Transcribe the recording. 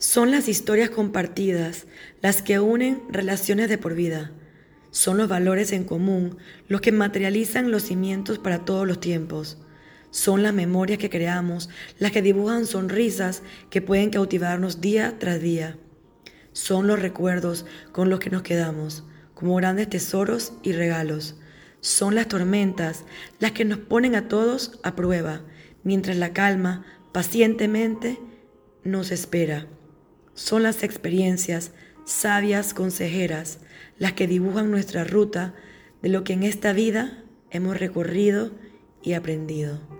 Son las historias compartidas las que unen relaciones de por vida. Son los valores en común los que materializan los cimientos para todos los tiempos. Son las memorias que creamos las que dibujan sonrisas que pueden cautivarnos día tras día. Son los recuerdos con los que nos quedamos, como grandes tesoros y regalos. Son las tormentas las que nos ponen a todos a prueba, mientras la calma pacientemente nos espera. Son las experiencias sabias consejeras las que dibujan nuestra ruta de lo que en esta vida hemos recorrido y aprendido.